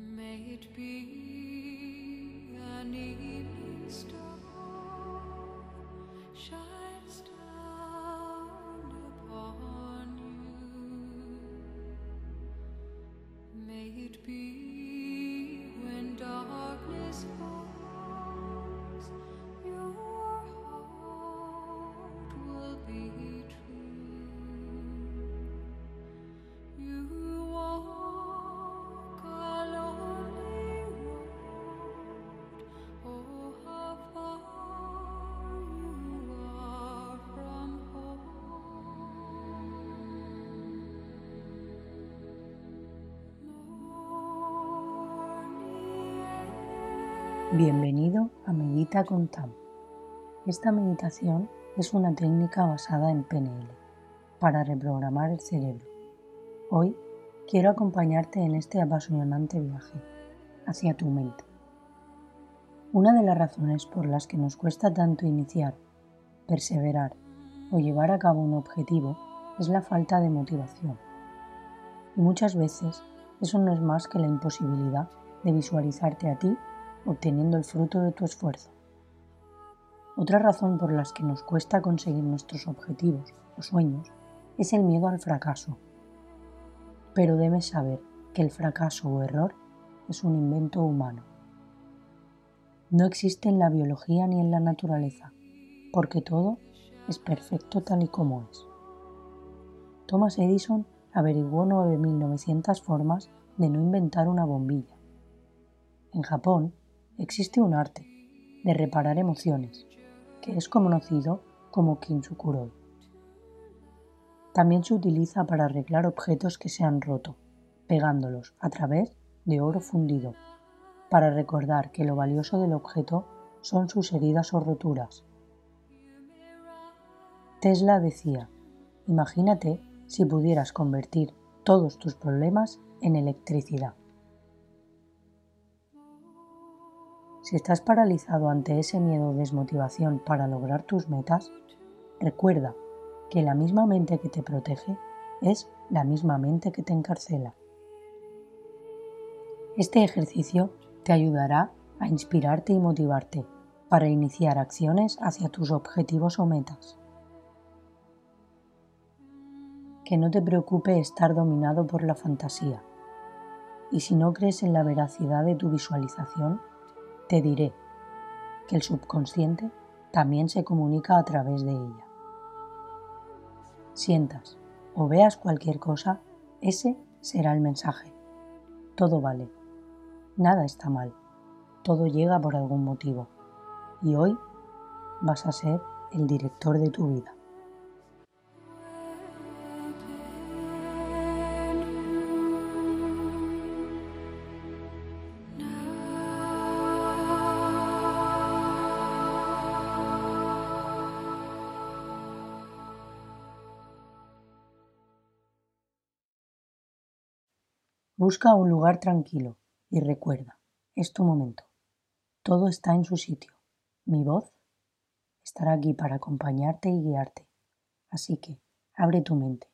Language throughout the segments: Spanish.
May it be an evening star shines Bienvenido a Medita con Tam. Esta meditación es una técnica basada en PNL para reprogramar el cerebro. Hoy quiero acompañarte en este apasionante viaje hacia tu mente. Una de las razones por las que nos cuesta tanto iniciar, perseverar o llevar a cabo un objetivo es la falta de motivación. Y muchas veces eso no es más que la imposibilidad de visualizarte a ti obteniendo el fruto de tu esfuerzo. Otra razón por las que nos cuesta conseguir nuestros objetivos o sueños es el miedo al fracaso. Pero debes saber que el fracaso o error es un invento humano. No existe en la biología ni en la naturaleza, porque todo es perfecto tal y como es. Thomas Edison averiguó 9.900 formas de no inventar una bombilla. En Japón existe un arte de reparar emociones, que es conocido como kintsukuroi. También se utiliza para arreglar objetos que se han roto, pegándolos a través de oro fundido, para recordar que lo valioso del objeto son sus heridas o roturas. Tesla decía, imagínate si pudieras convertir todos tus problemas en electricidad. Si estás paralizado ante ese miedo o desmotivación para lograr tus metas, recuerda que la misma mente que te protege es la misma mente que te encarcela. Este ejercicio te ayudará a inspirarte y motivarte para iniciar acciones hacia tus objetivos o metas. Que no te preocupe estar dominado por la fantasía. Y si no crees en la veracidad de tu visualización, te diré que el subconsciente también se comunica a través de ella. Sientas o veas cualquier cosa, ese será el mensaje. Todo vale. Nada está mal. Todo llega por algún motivo. Y hoy vas a ser el director de tu vida. Busca un lugar tranquilo y recuerda, es tu momento. Todo está en su sitio. Mi voz estará aquí para acompañarte y guiarte. Así que abre tu mente,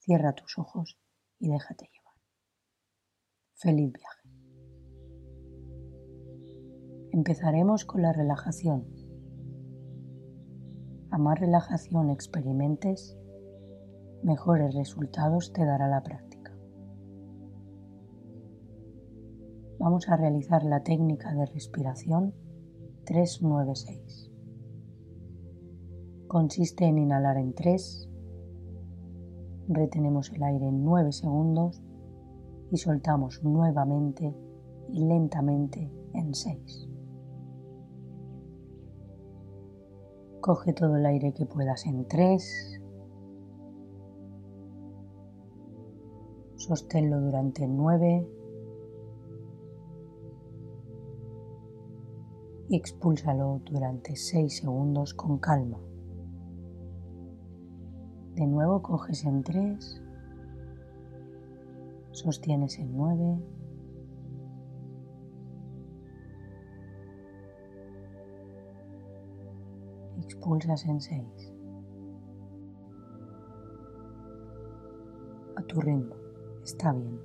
cierra tus ojos y déjate llevar. Feliz viaje. Empezaremos con la relajación. A más relajación experimentes, mejores resultados te dará la práctica. Vamos a realizar la técnica de respiración 396. Consiste en inhalar en 3, retenemos el aire en 9 segundos y soltamos nuevamente y lentamente en 6. Coge todo el aire que puedas en 3. Sosténlo durante 9. Y expúlsalo durante 6 segundos con calma. De nuevo coges en 3, sostienes en 9, expulsas en 6. A tu ritmo, está bien.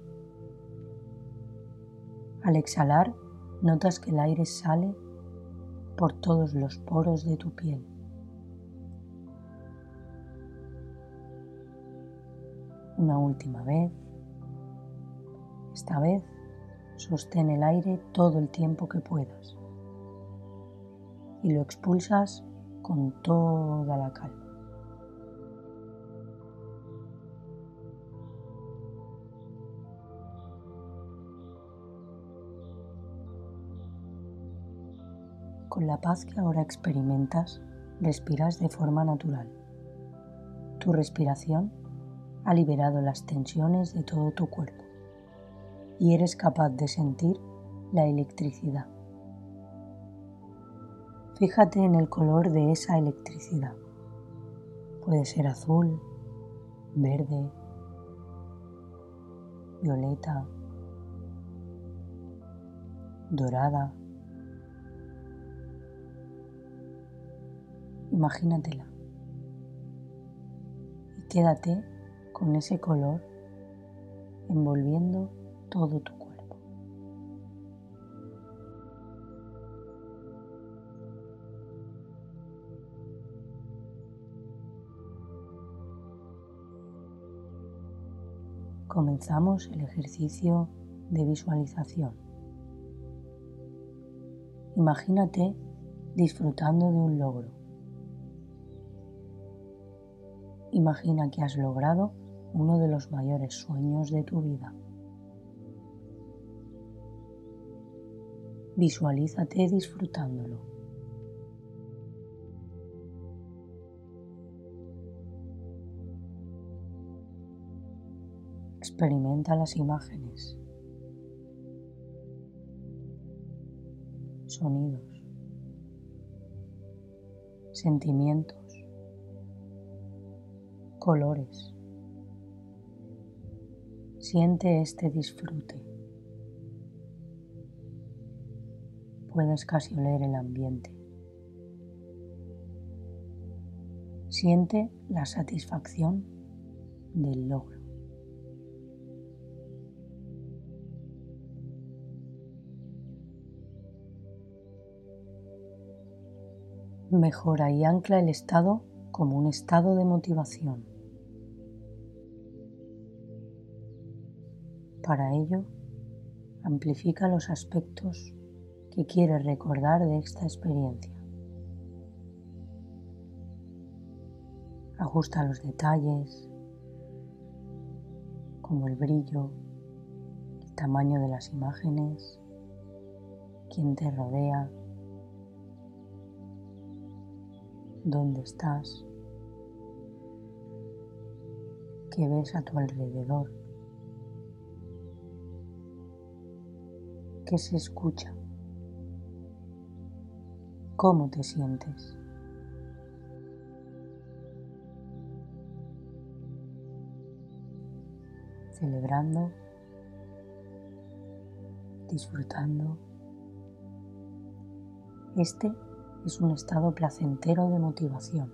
Al exhalar, notas que el aire sale por todos los poros de tu piel. Una última vez. Esta vez sostén el aire todo el tiempo que puedas y lo expulsas con toda la calma. Con la paz que ahora experimentas, respiras de forma natural. Tu respiración ha liberado las tensiones de todo tu cuerpo y eres capaz de sentir la electricidad. Fíjate en el color de esa electricidad. Puede ser azul, verde, violeta, dorada. Imagínatela y quédate con ese color envolviendo todo tu cuerpo. Comenzamos el ejercicio de visualización. Imagínate disfrutando de un logro. Imagina que has logrado uno de los mayores sueños de tu vida. Visualízate disfrutándolo. Experimenta las imágenes, sonidos, sentimientos, colores. Siente este disfrute. Puedes casi oler el ambiente. Siente la satisfacción del logro. Mejora y ancla el estado como un estado de motivación. Para ello, amplifica los aspectos que quieres recordar de esta experiencia. Ajusta los detalles, como el brillo, el tamaño de las imágenes, quién te rodea, dónde estás, qué ves a tu alrededor, qué se escucha, cómo te sientes. Celebrando, disfrutando. Este es un estado placentero de motivación.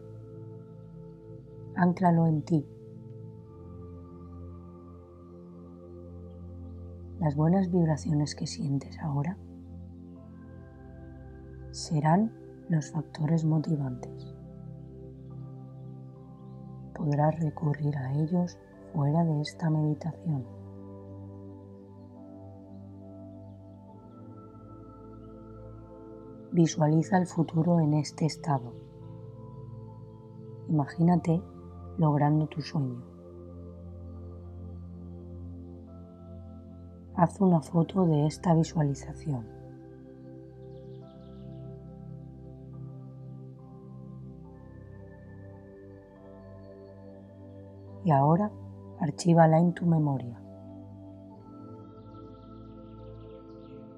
Ánclalo en ti. Las buenas vibraciones que sientes ahora serán los factores motivantes. Podrás recurrir a ellos fuera de esta meditación. Visualiza el futuro en este estado. Imagínate logrando tu sueño. Haz una foto de esta visualización. Y ahora archívala en tu memoria.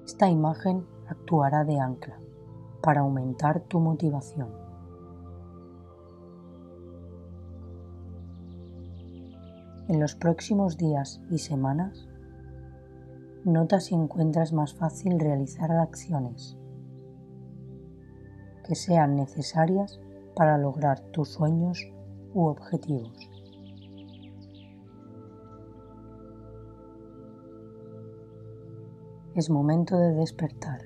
Esta imagen actuará de ancla para aumentar tu motivación. En los próximos días y semanas, nota si encuentras más fácil realizar acciones que sean necesarias para lograr tus sueños u objetivos. Es momento de despertar.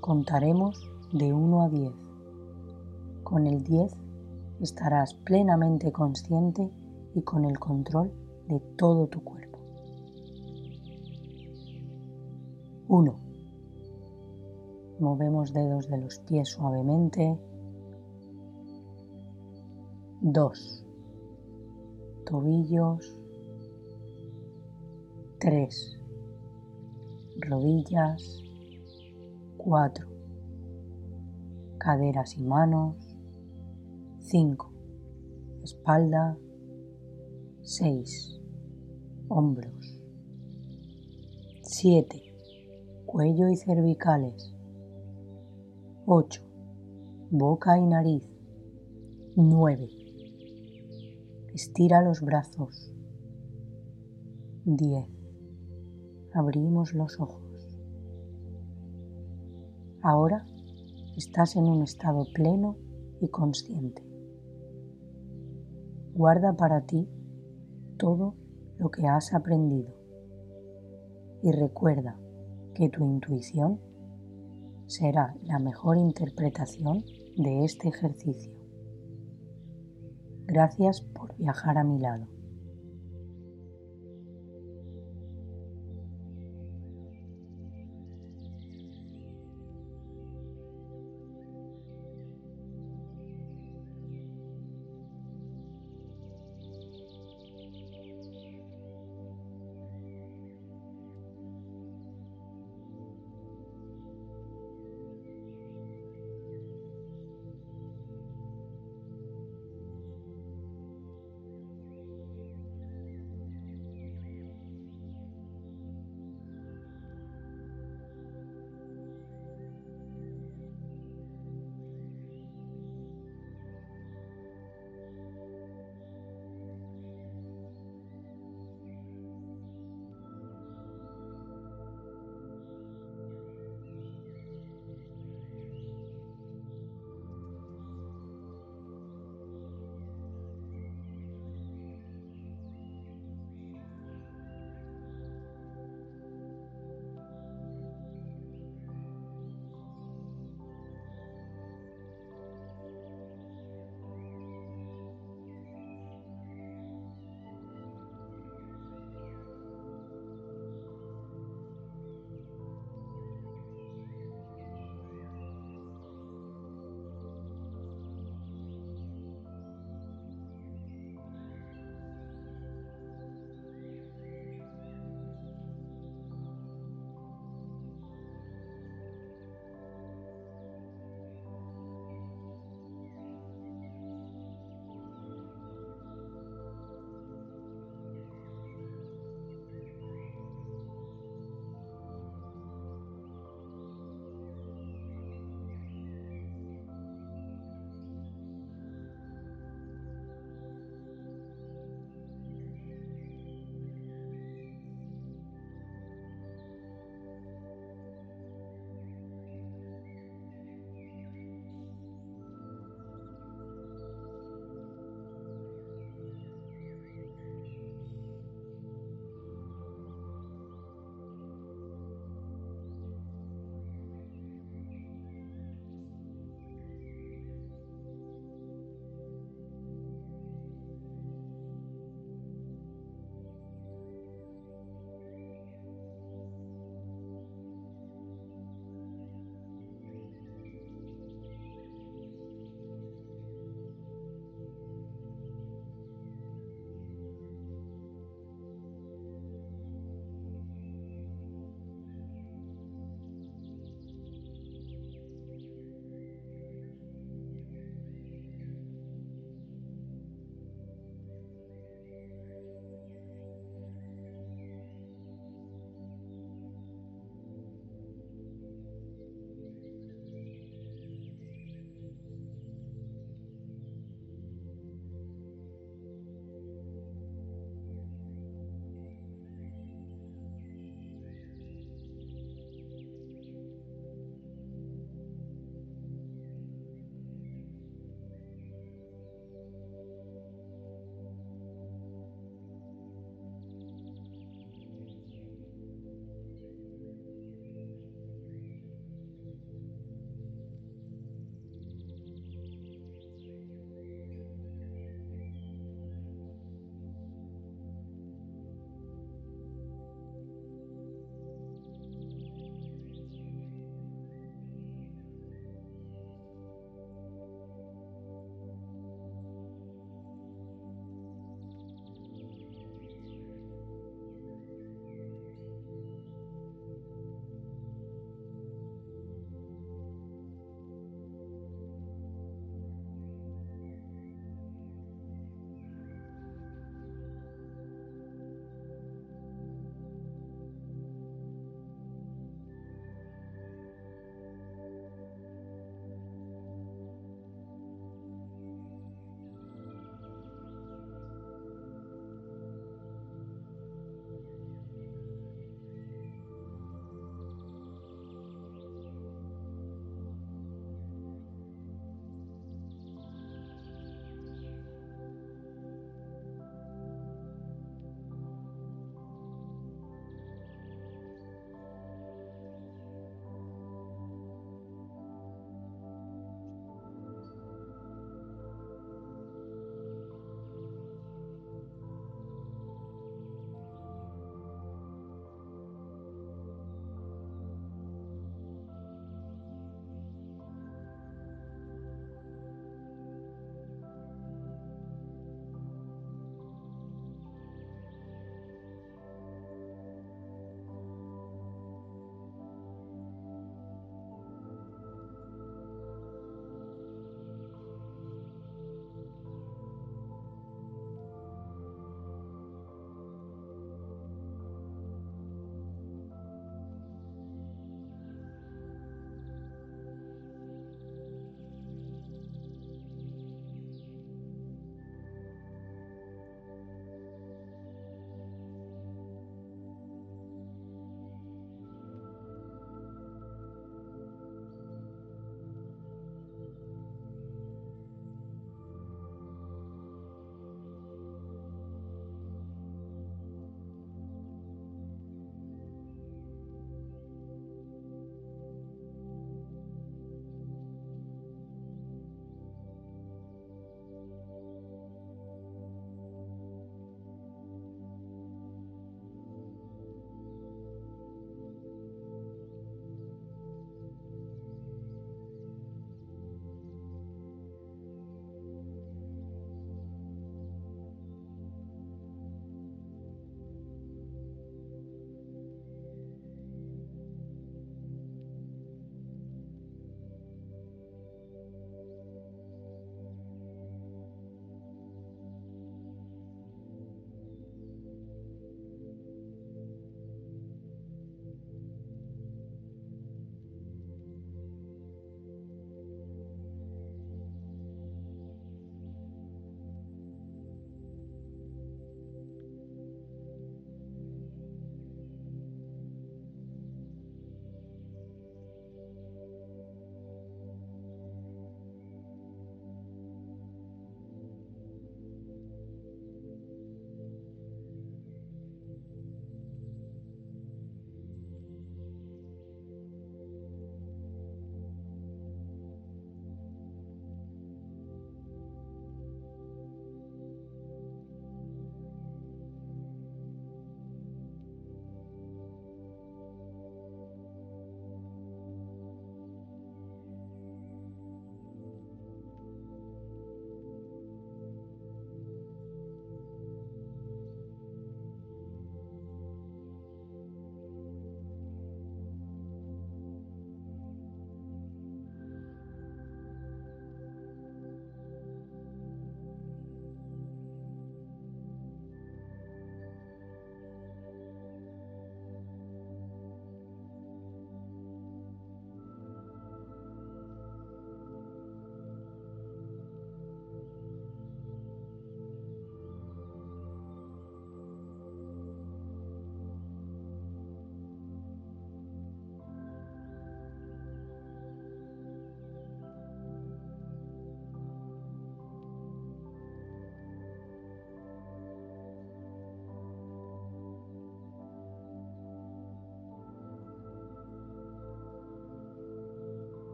Contaremos de 1 a 10. Con el 10 estarás plenamente consciente y con el control de todo tu cuerpo. 1. Movemos dedos de los pies suavemente. 2. Tobillos. 3. Rodillas. 4. Caderas y manos. 5. Espalda. 6. Hombros. 7. Cuello y cervicales. 8. Boca y nariz. 9. Estira los brazos. 10. Abrimos los ojos. Ahora estás en un estado pleno y consciente. Guarda para ti todo lo que has aprendido y recuerda que tu intuición será la mejor interpretación de este ejercicio. Gracias por viajar a mi lado.